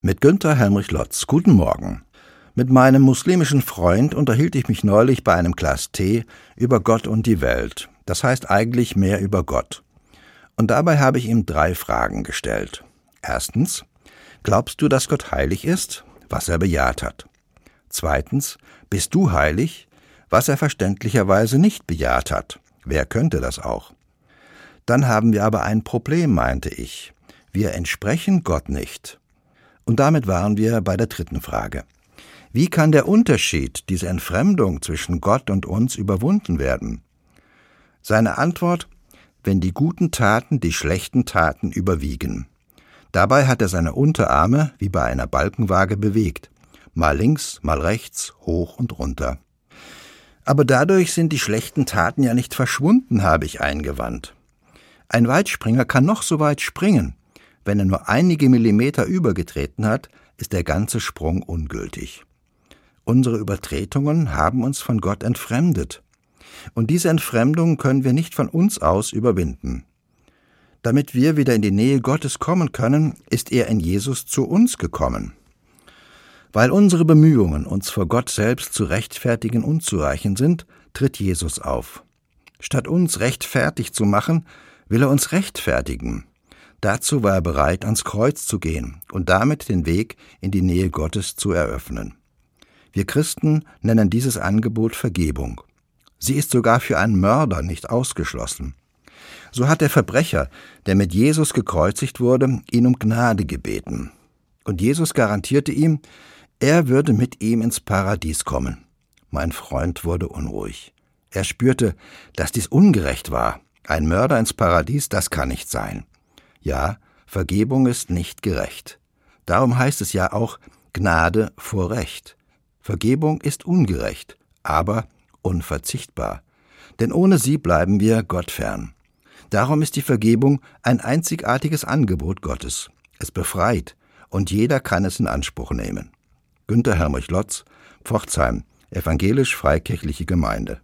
Mit Günther Helmrich Lotz. Guten Morgen. Mit meinem muslimischen Freund unterhielt ich mich neulich bei einem Glas Tee über Gott und die Welt. Das heißt eigentlich mehr über Gott. Und dabei habe ich ihm drei Fragen gestellt. Erstens, glaubst du, dass Gott heilig ist? Was er bejaht hat. Zweitens, bist du heilig? Was er verständlicherweise nicht bejaht hat. Wer könnte das auch? Dann haben wir aber ein Problem, meinte ich. Wir entsprechen Gott nicht. Und damit waren wir bei der dritten Frage. Wie kann der Unterschied, diese Entfremdung zwischen Gott und uns überwunden werden? Seine Antwort, wenn die guten Taten die schlechten Taten überwiegen. Dabei hat er seine Unterarme wie bei einer Balkenwaage bewegt, mal links, mal rechts, hoch und runter. Aber dadurch sind die schlechten Taten ja nicht verschwunden, habe ich eingewandt. Ein Weitspringer kann noch so weit springen, wenn er nur einige Millimeter übergetreten hat, ist der ganze Sprung ungültig. Unsere Übertretungen haben uns von Gott entfremdet. Und diese Entfremdung können wir nicht von uns aus überwinden. Damit wir wieder in die Nähe Gottes kommen können, ist er in Jesus zu uns gekommen. Weil unsere Bemühungen, uns vor Gott selbst zu rechtfertigen, unzureichend sind, tritt Jesus auf. Statt uns rechtfertig zu machen, will er uns rechtfertigen. Dazu war er bereit, ans Kreuz zu gehen und damit den Weg in die Nähe Gottes zu eröffnen. Wir Christen nennen dieses Angebot Vergebung. Sie ist sogar für einen Mörder nicht ausgeschlossen. So hat der Verbrecher, der mit Jesus gekreuzigt wurde, ihn um Gnade gebeten. Und Jesus garantierte ihm, er würde mit ihm ins Paradies kommen. Mein Freund wurde unruhig. Er spürte, dass dies ungerecht war. Ein Mörder ins Paradies, das kann nicht sein. Ja, Vergebung ist nicht gerecht. Darum heißt es ja auch Gnade vor Recht. Vergebung ist ungerecht, aber unverzichtbar. Denn ohne sie bleiben wir Gott fern. Darum ist die Vergebung ein einzigartiges Angebot Gottes. Es befreit und jeder kann es in Anspruch nehmen. Günter Hermrich Lotz, Pforzheim, Evangelisch-Freikirchliche Gemeinde.